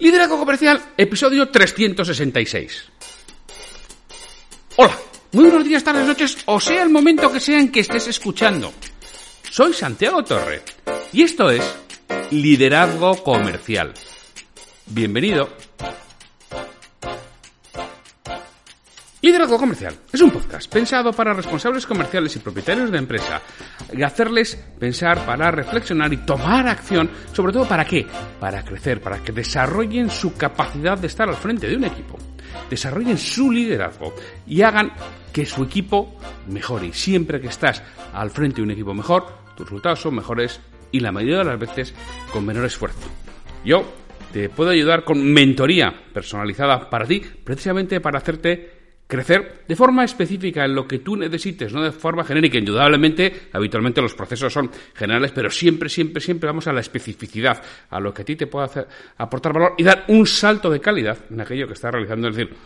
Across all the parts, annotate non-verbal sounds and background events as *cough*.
Liderazgo Comercial, episodio 366. Hola, muy buenos días, tardes, noches, o sea el momento que sea en que estés escuchando. Soy Santiago Torre y esto es Liderazgo Comercial. Bienvenido. Liderazgo Comercial es un podcast pensado para responsables comerciales y propietarios de empresa y hacerles pensar para reflexionar y tomar acción, sobre todo para qué? Para crecer, para que desarrollen su capacidad de estar al frente de un equipo, desarrollen su liderazgo y hagan que su equipo mejore. Y siempre que estás al frente de un equipo mejor, tus resultados son mejores y la mayoría de las veces con menor esfuerzo. Yo te puedo ayudar con mentoría personalizada para ti, precisamente para hacerte crecer de forma específica en lo que tú necesites, no de forma genérica. Indudablemente, habitualmente los procesos son generales, pero siempre, siempre, siempre vamos a la especificidad, a lo que a ti te pueda aportar valor y dar un salto de calidad en aquello que estás realizando. Es decir,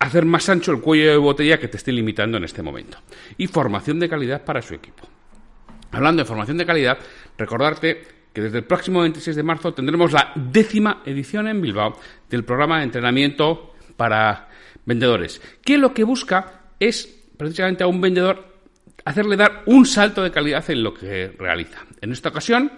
hacer más ancho el cuello de botella que te esté limitando en este momento. Y formación de calidad para su equipo. Hablando de formación de calidad, recordarte que desde el próximo 26 de marzo tendremos la décima edición en Bilbao del programa de entrenamiento para vendedores, que lo que busca es precisamente a un vendedor hacerle dar un salto de calidad en lo que realiza. En esta ocasión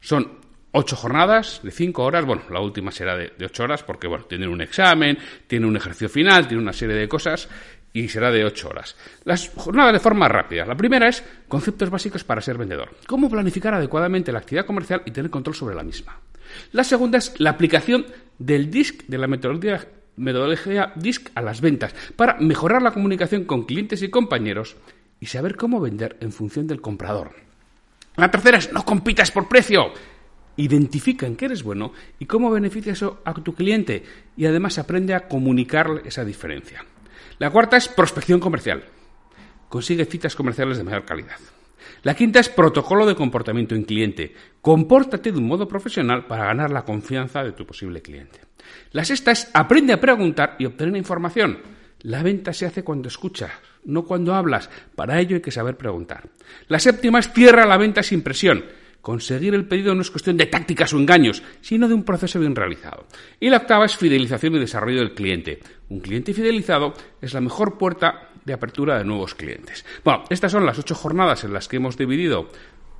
son ocho jornadas de cinco horas, bueno, la última será de, ocho horas porque, bueno, tiene un examen, tiene un ejercicio final, tiene una serie de cosas y será de ocho horas. Las jornadas de forma rápida. La primera es conceptos básicos para ser vendedor. Cómo planificar adecuadamente la actividad comercial y tener control sobre la misma. La segunda es la aplicación del DISC de la metodología metodología DISC a las ventas para mejorar la comunicación con clientes y compañeros y saber cómo vender en función del comprador. La tercera es no compitas por precio. Identifica en qué eres bueno y cómo beneficia eso a tu cliente y además aprende a comunicar esa diferencia. La cuarta es prospección comercial. Consigue citas comerciales de mayor calidad. La quinta es protocolo de comportamiento en cliente. Compórtate de un modo profesional para ganar la confianza de tu posible cliente. La sexta es aprende a preguntar y obtener información. La venta se hace cuando escuchas, no cuando hablas. Para ello hay que saber preguntar. La séptima es cierra la venta sin presión. Conseguir el pedido no es cuestión de tácticas o engaños, sino de un proceso bien realizado. Y la octava es fidelización y desarrollo del cliente. Un cliente fidelizado es la mejor puerta de apertura de nuevos clientes. Bueno, estas son las ocho jornadas en las que hemos dividido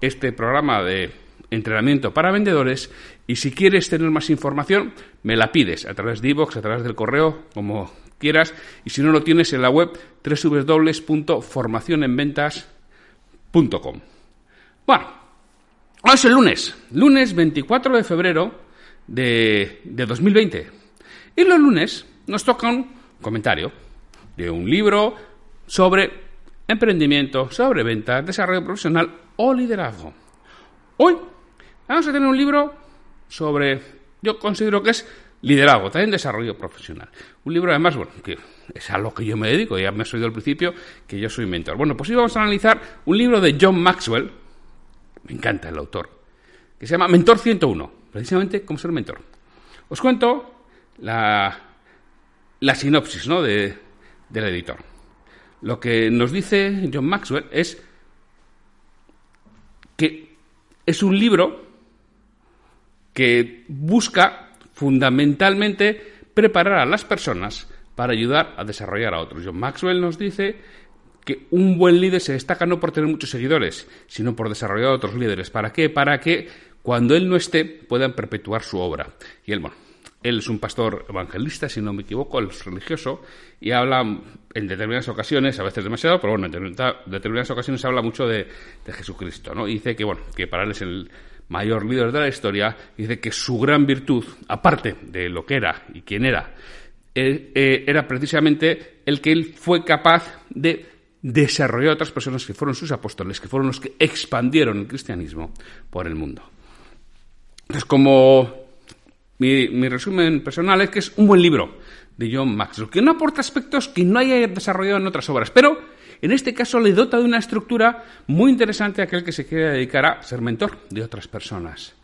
este programa de entrenamiento para vendedores y si quieres tener más información me la pides a través de iVoox, a través del correo, como quieras y si no lo tienes en la web www.formacionenventas.com Bueno, hoy es el lunes, lunes 24 de febrero de, de 2020 y los lunes nos toca un comentario de un libro sobre emprendimiento, sobre ventas, desarrollo profesional o liderazgo. Hoy Vamos a tener un libro sobre, yo considero que es liderazgo, también desarrollo profesional. Un libro además, bueno, que es a lo que yo me dedico, ya me he oído al principio que yo soy mentor. Bueno, pues hoy vamos a analizar un libro de John Maxwell, me encanta el autor, que se llama Mentor 101, precisamente cómo ser mentor. Os cuento la, la sinopsis ¿no? de, del editor. Lo que nos dice John Maxwell es que es un libro que busca fundamentalmente preparar a las personas para ayudar a desarrollar a otros. John Maxwell nos dice que un buen líder se destaca no por tener muchos seguidores, sino por desarrollar a otros líderes. ¿Para qué? Para que cuando él no esté puedan perpetuar su obra. Y él, bueno, él es un pastor evangelista, si no me equivoco, él es religioso y habla en determinadas ocasiones, a veces demasiado, pero bueno, en determinadas ocasiones habla mucho de, de Jesucristo, ¿no? Dice que, bueno, que para él es el, mayor líder de la historia, dice que su gran virtud, aparte de lo que era y quién era, eh, eh, era precisamente el que él fue capaz de desarrollar a otras personas que fueron sus apóstoles, que fueron los que expandieron el cristianismo por el mundo. Entonces, como mi, resumen personal es que es un buen libro de John Maxwell, que no aporta aspectos que no haya desarrollado en otras obras, pero en este caso le dota de una estructura muy interesante a aquel que se quiere dedicar a ser mentor de otras personas.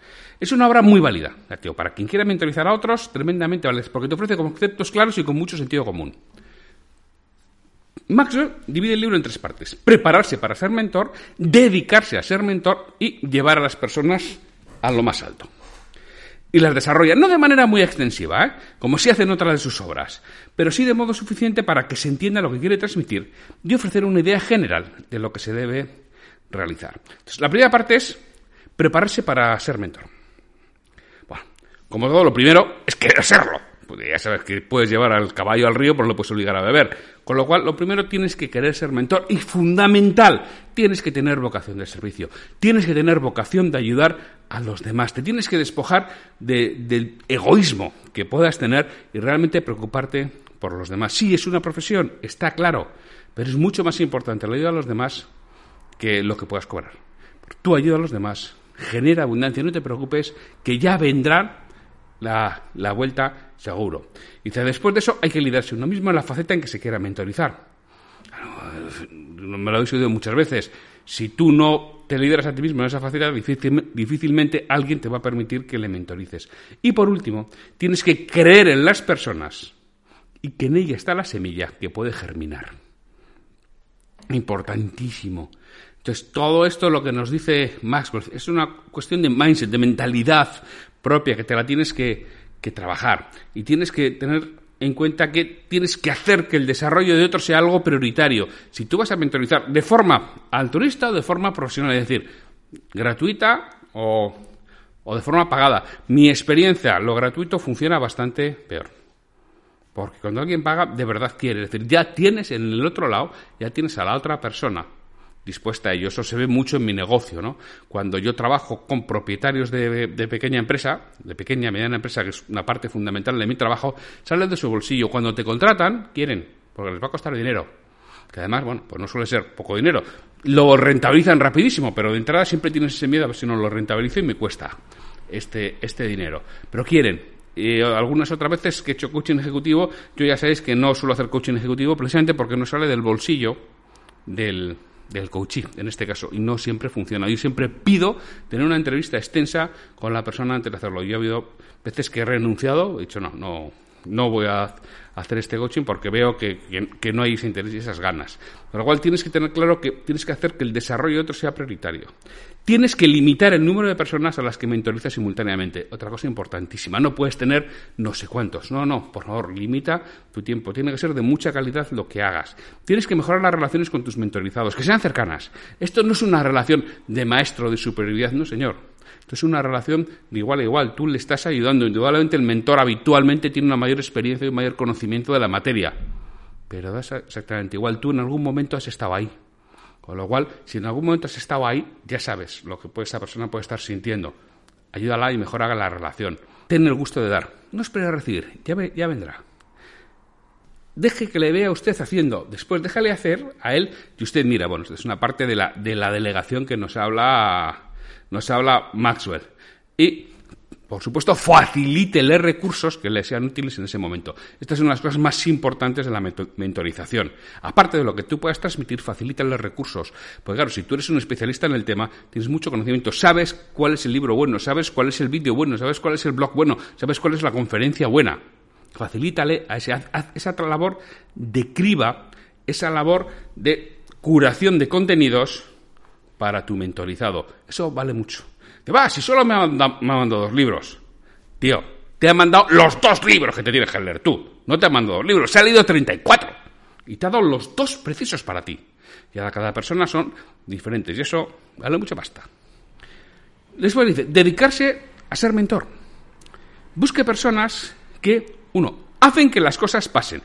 Es una obra muy válida, para quien quiera mentorizar a otros, tremendamente válida, porque te ofrece conceptos claros y con mucho sentido común. Maxwell divide el libro en tres partes. Prepararse para ser mentor, dedicarse a ser mentor y llevar a las personas a lo más alto. Y las desarrolla, no de manera muy extensiva, ¿eh? como si hacen otras de sus obras, pero sí de modo suficiente para que se entienda lo que quiere transmitir y ofrecer una idea general de lo que se debe realizar. La primera parte es prepararse para ser mentor. Bueno, como todo, lo primero es querer serlo. Pues ya sabes que puedes llevar al caballo al río, pero lo puedes obligar a beber. Con lo cual, lo primero tienes que querer ser mentor y fundamental, tienes que tener vocación de servicio, tienes que tener vocación de ayudar a los demás, te tienes que despojar del egoísmo que puedas tener y realmente preocuparte por los demás. Sí, es una profesión, está claro, pero es mucho más importante la ayuda a los demás que lo que puedas cobrar. Tú ayuda a los demás, genera abundancia, no te preocupes, que ya vendrá la, la vuelta seguro. Y después de eso hay que lidarse uno mismo en la faceta en que se quiera mentorizar. Me lo he oído muchas veces. Si tú no te lideras a ti mismo en esa faceta, difícilmente alguien te va a permitir que le mentorices. Y por último, tienes que creer en las personas y que en ella está la semilla que puede germinar. Importantísimo. Entonces, todo esto lo que nos dice Maxwell es una cuestión de mindset, de mentalidad propia, que te la tienes que, que trabajar. Y tienes que tener en cuenta que tienes que hacer que el desarrollo de otros sea algo prioritario. Si tú vas a mentorizar de forma altruista o de forma profesional, es decir, gratuita o, o de forma pagada, mi experiencia, lo gratuito funciona bastante peor. Porque cuando alguien paga, de verdad quiere. Es decir, ya tienes en el otro lado, ya tienes a la otra persona dispuesta a ello. Eso se ve mucho en mi negocio, ¿no? Cuando yo trabajo con propietarios de, pequeña empresa, de pequeña, mediana empresa, que es una parte fundamental de mi trabajo, salen de su bolsillo. Cuando te contratan, quieren, porque les va a costar dinero. Que además, bueno, pues no suele ser poco dinero. Lo rentabilizan rapidísimo, pero de entrada siempre tienes ese miedo a ver si no lo rentabilizo y me cuesta este, este dinero. Pero quieren, algunas otras veces que he hecho coaching ejecutivo, yo ya sabéis que no suelo hacer coaching ejecutivo precisamente porque no sale del bolsillo del, del coaching, en este caso, y no siempre funciona. Yo siempre pido tener una entrevista extensa con la persona antes de hacerlo. Yo he habido veces que he renunciado, he dicho, no, no, no voy a hacer este coaching porque veo que, no hay ese interés y esas ganas. Con lo cual tienes que tener claro que tienes que hacer que el desarrollo de otro sea prioritario. Tienes que limitar el número de personas a las que mentorizas simultáneamente. Otra cosa importantísima, no puedes tener no sé cuántos. No, no, por favor, limita tu tiempo. Tiene que ser de mucha calidad lo que hagas. Tienes que mejorar las relaciones con tus mentorizados, que sean cercanas. Esto no es una relación de maestro de superioridad, no, señor es una relación de igual a igual. Tú le estás ayudando. Indudablemente el mentor habitualmente tiene una mayor experiencia y un mayor conocimiento de la materia. Pero da exactamente igual. Tú en algún momento has estado ahí. Con lo cual, si en algún momento has estado ahí, ya sabes lo que esa persona puede estar sintiendo. Ayúdala y mejor haga la relación. Ten el gusto de dar. No espere a recibir. Ya, ya vendrá. Deje que le vea usted haciendo. Después déjale hacer a él y usted mira. Bueno, es una parte de la, de la delegación que nos habla nos habla Maxwell. Y, por supuesto, facilítele recursos que le sean útiles en ese momento. Esta es una de las cosas más importantes de la mentorización. Aparte de lo que tú puedas transmitir, facilítale recursos. Porque claro, si tú eres un especialista en el tema, tienes mucho conocimiento, sabes cuál es el libro bueno, sabes cuál es el vídeo bueno, sabes cuál es el blog bueno, sabes cuál es la conferencia buena. Facilítale a ese, esa labor de criba, esa labor de curación de contenidos para tu mentorizado. Eso vale mucho. Te va, si solo me ha, mandado, dos libros. Tío, te ha mandado los dos libros que te tienes que leer tú. No te ha mandado dos libros, se ha leído 34. Y te ha dado los dos precisos para ti. Y ahora cada persona son diferentes. Y eso vale mucha pasta. Después dice, dedicarse a ser mentor. Busque personas que, uno, hacen que las cosas pasen.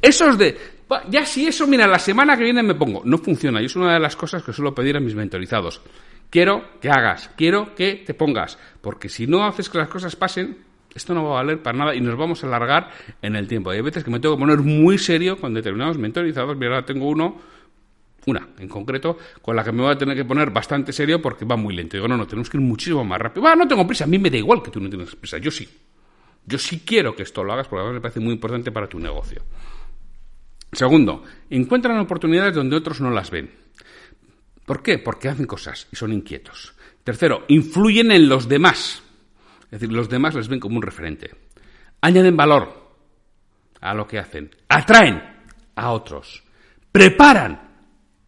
Esos de, ya si eso, mira, la semana que viene me pongo. No funciona y es una de las cosas que suelo pedir a mis mentorizados. Quiero que hagas, quiero que te pongas, porque si no haces que las cosas pasen, esto no va a valer para nada y nos vamos a alargar en el tiempo. Hay veces que me tengo que poner muy serio con determinados mentorizados. Mira, ahora tengo uno, una en concreto, con la que me voy a tener que poner bastante serio porque va muy lento. Digo, no, no, tenemos que ir muchísimo más rápido. Va, no tengo prisa, a mí me da igual que tú no tengas prisa, yo sí. Yo sí quiero que esto lo hagas porque me parece muy importante para tu negocio. Segundo, encuentran oportunidades donde otros no las ven. ¿Por qué? Porque hacen cosas y son inquietos. Tercero, influyen en los demás. Es decir, los demás les ven como un referente. Añaden valor a lo que hacen. Atraen a otros. Preparan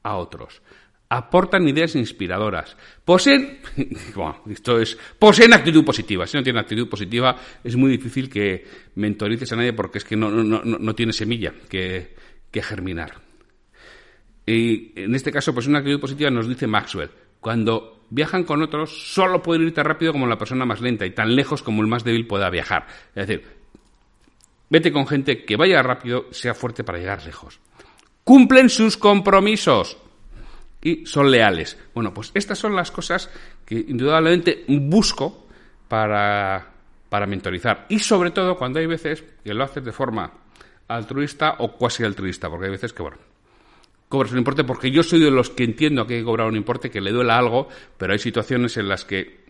a otros. aportan ideas inspiradoras, poseen, *laughs* bueno, esto es, poseen actitud positiva. Si no tienen actitud positiva, es muy difícil que mentorices a nadie porque es que no, no, no, no tiene semilla que, que germinar. Y en este caso, pues una actitud positiva nos dice Maxwell. Cuando viajan con otros, solo pueden ir tan rápido como la persona más lenta y tan lejos como el más débil pueda viajar. Es decir, vete con gente que vaya rápido, sea fuerte para llegar lejos. Cumplen sus compromisos y son leales. Bueno, pues estas son las cosas que indudablemente busco para, para mentorizar. Y sobre todo cuando hay veces que lo haces de forma altruista o cuasi altruista, porque hay veces que, bueno, cobras un importe porque yo soy de los que entiendo que hay que cobrar un importe, que le duela algo, pero hay situaciones en las que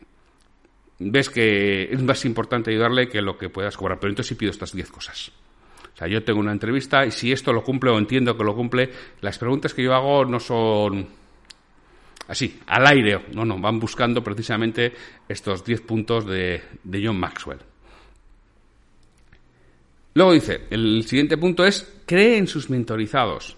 ves que es más importante ayudarle que lo que puedas cobrar. Pero entonces sí pido estas 10 cosas. O sea, yo tengo una entrevista y si esto lo cumple o entiendo que lo cumple, las preguntas que yo hago no son así, al aire. No, no, van buscando precisamente estos 10 puntos de, de John Maxwell. Luego dice, el siguiente punto es, cree en sus mentorizados.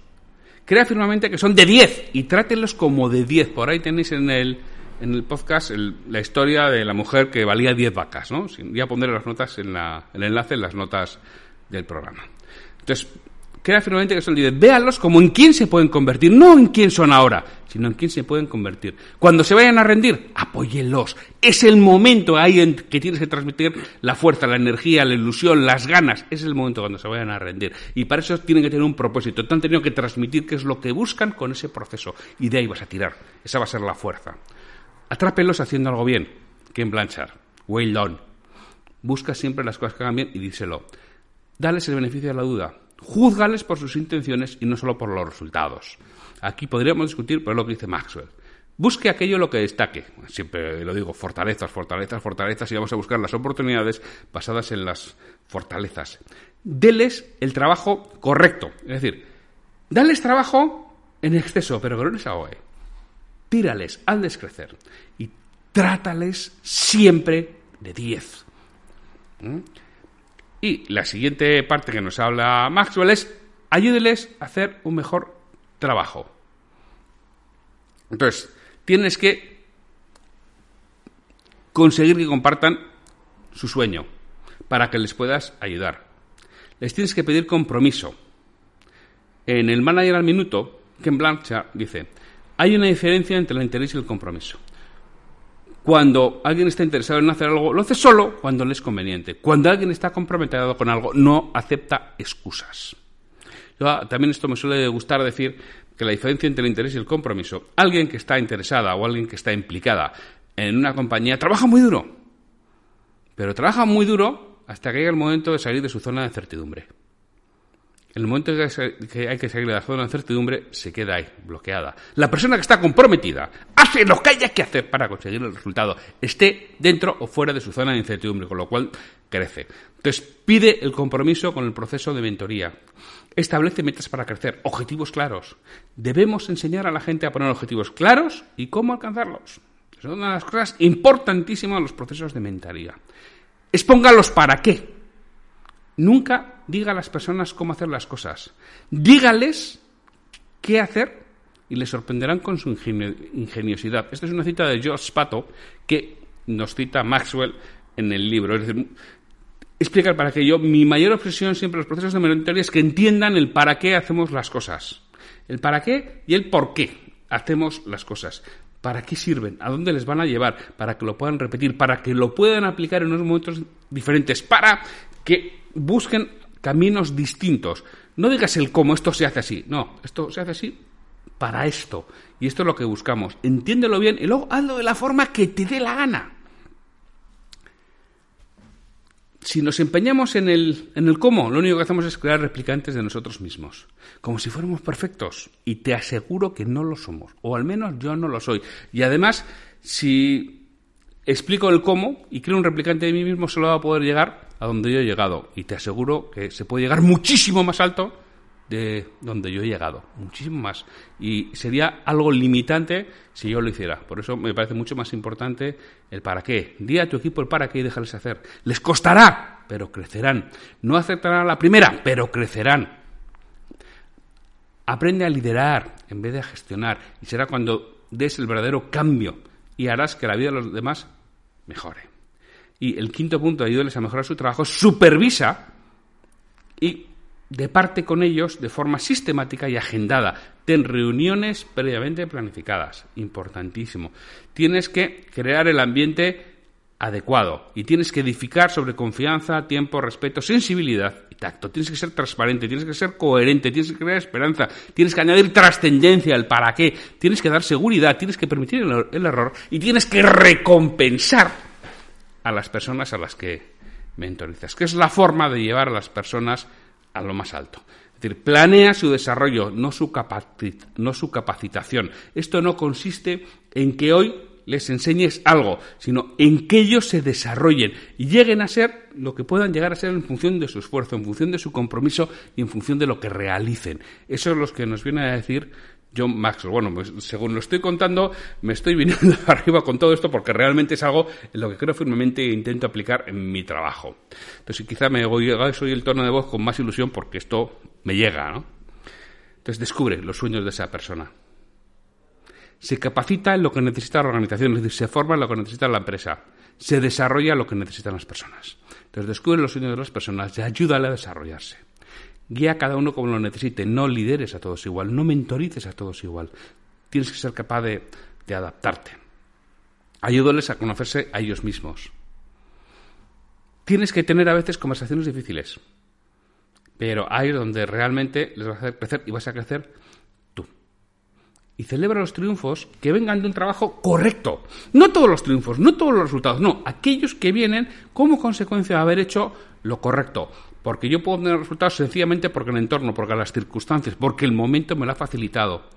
Crea firmemente que son de 10 y trátenlos como de 10. Por ahí tenéis en el, en el podcast la historia de la mujer que valía 10 vacas, ¿no? Voy a poner las notas en la, el enlace en las notas del programa. Entonces, crea firmemente que son líderes. Véanlos como en quién se pueden convertir, no en quién son ahora, sino en quién se pueden convertir. Cuando se vayan a rendir, apóyenlos. Es el momento ahí en que tienes que transmitir la fuerza, la energía, la ilusión, las ganas. Es el momento cuando se vayan a rendir. Y para eso tienen que tener un propósito. Te han tenido que transmitir qué es lo que buscan con ese proceso. Y de ahí vas a tirar. Esa va a ser la fuerza. Atrápelos haciendo algo bien. Ken Blanchard. Well done. Busca siempre las cosas que hagan bien y díselo. Dales el beneficio de la duda Júzgales por sus intenciones y no solo por los resultados. Aquí podríamos discutir por lo que dice Maxwell. Busque aquello lo que destaque. Siempre lo digo, fortalezas, fortalezas, fortalezas y vamos a buscar las oportunidades basadas en las fortalezas. Deles el trabajo correcto. Es decir, dales trabajo en exceso, pero que no les ahogue. Tírales, hazles crecer. Y trátales siempre de 10. Y la siguiente parte que nos habla Maxwell es ayúdeles a hacer un mejor trabajo. Entonces, tienes que conseguir que compartan su sueño para que les puedas ayudar. Les tienes que pedir compromiso. En el manager al minuto, Ken Blanchard dice, hay una diferencia entre el interés y el compromiso. Cuando alguien está interesado en hacer algo, lo hace solo cuando le es conveniente. Cuando alguien está comprometido con algo, no acepta excusas. Ah, también esto me suele gustar decir que la diferencia entre el interés y el compromiso, alguien que está interesada o alguien que está implicada en una compañía trabaja muy duro, pero trabaja muy duro hasta que llega el momento de salir de su zona de certidumbre. En el momento que hay que salir de la zona de incertidumbre, se queda ahí, bloqueada. La persona que está comprometida hace lo que haya que hacer para conseguir el resultado, esté dentro o fuera de su zona de incertidumbre, con lo cual crece. Entonces, pide el compromiso con el proceso de mentoría. Establece metas para crecer, objetivos claros. Debemos enseñar a la gente a poner objetivos claros y cómo alcanzarlos. Es una de las cosas importantísimas en los procesos de mentoría. Expóngalos para qué. Nunca diga a las personas cómo hacer las cosas. Dígales qué hacer y les sorprenderán con su ingeniosidad. Esta es una cita de George Spato que nos cita Maxwell en el libro. Es decir, explicar para qué yo, mi mayor obsesión siempre en los procesos de mentoría es que entiendan el para qué hacemos las cosas. El para qué y el por qué hacemos las cosas. ¿Para qué sirven? ¿A dónde les van a llevar? Para que lo puedan repetir, para que lo puedan aplicar en unos momentos diferentes, para que busquen caminos distintos. No digas el cómo, esto se hace así. No, esto se hace así para esto. Y esto es lo que buscamos. Entiéndelo bien y luego hazlo de la forma que te dé la gana. Si nos empeñamos en el, en el cómo, lo único que hacemos es crear replicantes de nosotros mismos, como si fuéramos perfectos. Y te aseguro que no lo somos, o al menos yo no lo soy. Y además, si explico el cómo y creo un replicante de mí mismo, solo va a poder llegar a donde yo he llegado. Y te aseguro que se puede llegar muchísimo más alto de donde yo he llegado, muchísimo más. Y sería algo limitante si yo lo hiciera. Por eso me parece mucho más importante el para qué. Di a tu equipo el para qué y déjales hacer. Les costará, pero crecerán. No aceptarán la primera, pero crecerán. Aprende a liderar en vez de a gestionar. Y será cuando des el verdadero cambio y harás que la vida de los demás mejore. Y el quinto punto, ayúdales a mejorar su trabajo, supervisa y de parte con ellos de forma sistemática y agendada. Ten reuniones previamente planificadas. Importantísimo. Tienes que crear el ambiente adecuado y tienes que edificar sobre confianza, tiempo, respeto, sensibilidad y tacto. Tienes que ser transparente, tienes que ser coherente, tienes que crear esperanza, tienes que añadir trascendencia al para qué, tienes que dar seguridad, tienes que permitir el error y tienes que recompensar a las personas a las que mentorizas, que es la forma de llevar a las personas a lo más alto. Es decir, planea su desarrollo, no su, no su capacitación. Esto no consiste en que hoy les enseñes algo, sino en que ellos se desarrollen y lleguen a ser lo que puedan llegar a ser en función de su esfuerzo, en función de su compromiso y en función de lo que realicen. Eso es lo que nos viene a decir John Maxwell. Bueno, según lo estoy contando, me estoy viniendo *laughs* arriba con todo esto porque realmente es algo en lo que creo firmemente e intento aplicar en mi trabajo. Entonces, quizá me soy el tono de voz con más ilusión porque esto me llega, ¿no? Entonces, descubre los sueños de esa persona. Se capacita en lo que necesita la organización, es decir, se forma en lo que necesita la empresa. Se desarrolla lo que necesitan las personas. Entonces, descubre los sueños de las personas y ayúdale a desarrollarse. Guía a cada uno como lo necesite. No lideres a todos igual. No mentorices a todos igual. Tienes que ser capaz de, adaptarte. Ayúdales a conocerse a ellos mismos. Tienes que tener a veces conversaciones difíciles. Pero ahí es donde realmente les vas a hacer crecer y vas a crecer tú. Y celebra los triunfos que vengan de un trabajo correcto. No todos los triunfos, no todos los resultados, no, aquellos que vienen como consecuencia de haber hecho lo correcto. Porque yo puedo tener resultados sencillamente porque el entorno, porque las circunstancias, porque el momento me lo ha facilitado.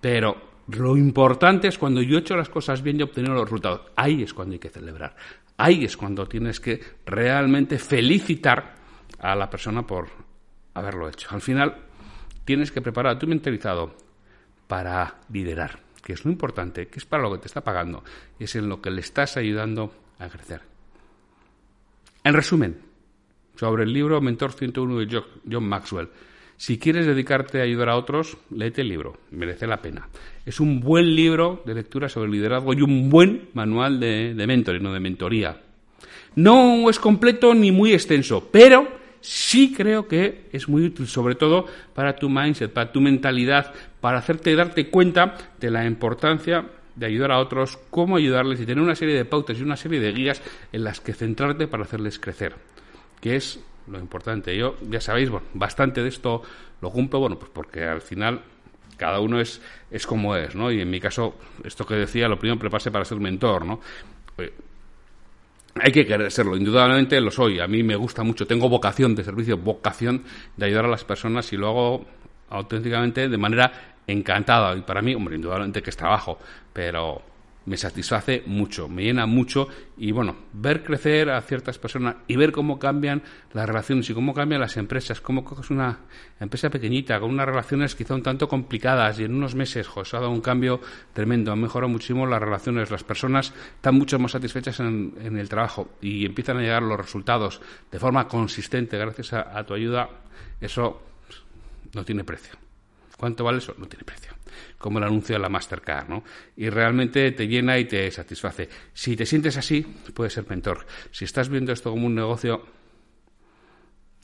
Pero lo importante es cuando yo he hecho las cosas bien y he obtenido los resultados. Ahí es cuando hay que celebrar. Ahí es cuando tienes que realmente felicitar a la persona por haberlo hecho. Al final, tienes que preparar a tu mentalizado para liderar, que es lo importante, que es para lo que te está pagando es en lo que le estás ayudando a crecer. En resumen, sobre el libro Mentor 101 de John Maxwell. Si quieres dedicarte a ayudar a otros, léete el libro, merece la pena. Es un buen libro de lectura sobre liderazgo y un buen manual de, mentoring, de mentoría. No es completo ni muy extenso, pero sí creo que es muy útil, sobre todo para tu mindset, para tu mentalidad, para hacerte darte cuenta de la importancia de ayudar a otros, cómo ayudarles y tener una serie de pautas y una serie de guías en las que centrarte para hacerles crecer que es lo importante. Yo, ya sabéis, bueno, bastante de esto lo cumplo, bueno, pues porque al final cada uno es, es como es, ¿no? Y en mi caso, esto que decía, lo primero prepárese para ser mentor, ¿no? hay que querer serlo, indudablemente lo soy. A mí me gusta mucho, tengo vocación de servicio, vocación de ayudar a las personas y lo hago auténticamente de manera encantada. Y para mí, hombre, indudablemente que es trabajo, pero me satisface mucho, me llena mucho y bueno, ver crecer a ciertas personas y ver cómo cambian las relaciones y cómo cambian las empresas, cómo es una empresa pequeñita con unas relaciones quizá un tanto complicadas y en unos meses se ha dado un cambio tremendo, ha mejorado muchísimo las relaciones, las personas están mucho más satisfechas en, el trabajo y empiezan a llegar los resultados de forma consistente gracias a tu ayuda, eso no tiene precio. ¿Cuánto vale eso? No tiene precio como el anuncio de la Mastercard, ¿no? Y realmente te llena y te satisface. Si te sientes así, puedes ser mentor. Si estás viendo esto como un negocio,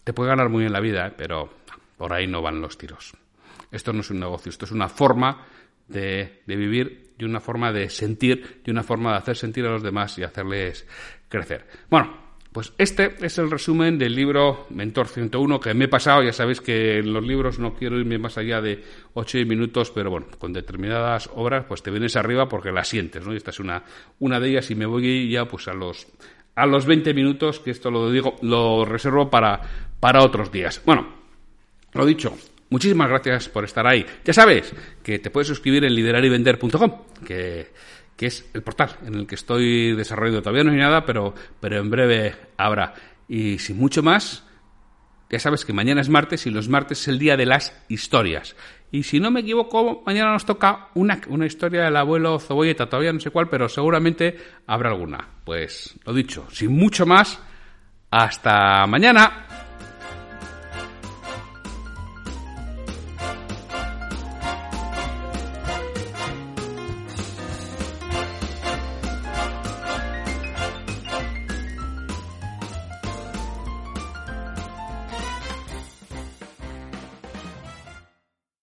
te puede ganar muy bien la vida, ¿eh? pero por ahí no van los tiros. Esto no es un negocio, esto es una forma de, de vivir y una forma de sentir y una forma de hacer sentir a los demás y hacerles crecer. Bueno, pues este es el resumen del libro Mentor 101 que me he pasado. Ya sabéis que en los libros no quiero irme más allá de 8 minutos, pero bueno, con determinadas obras pues te vienes arriba porque las sientes, ¿no? Y esta es una, una de ellas y me voy ya pues a los, a los 20 minutos, que esto lo digo, lo reservo para, para otros días. Bueno, lo dicho, muchísimas gracias por estar ahí. Ya sabes que te puedes suscribir en liderarivender.com, que que es el portal en el que estoy desarrollando. Todavía no hay nada, pero, pero en breve habrá. Y sin mucho más, ya sabes que mañana es martes y los martes es el día de las historias. Y si no me equivoco, mañana nos toca una, una historia del abuelo Zobolleta, todavía no sé cuál, pero seguramente habrá alguna. Pues lo dicho, sin mucho más, hasta mañana.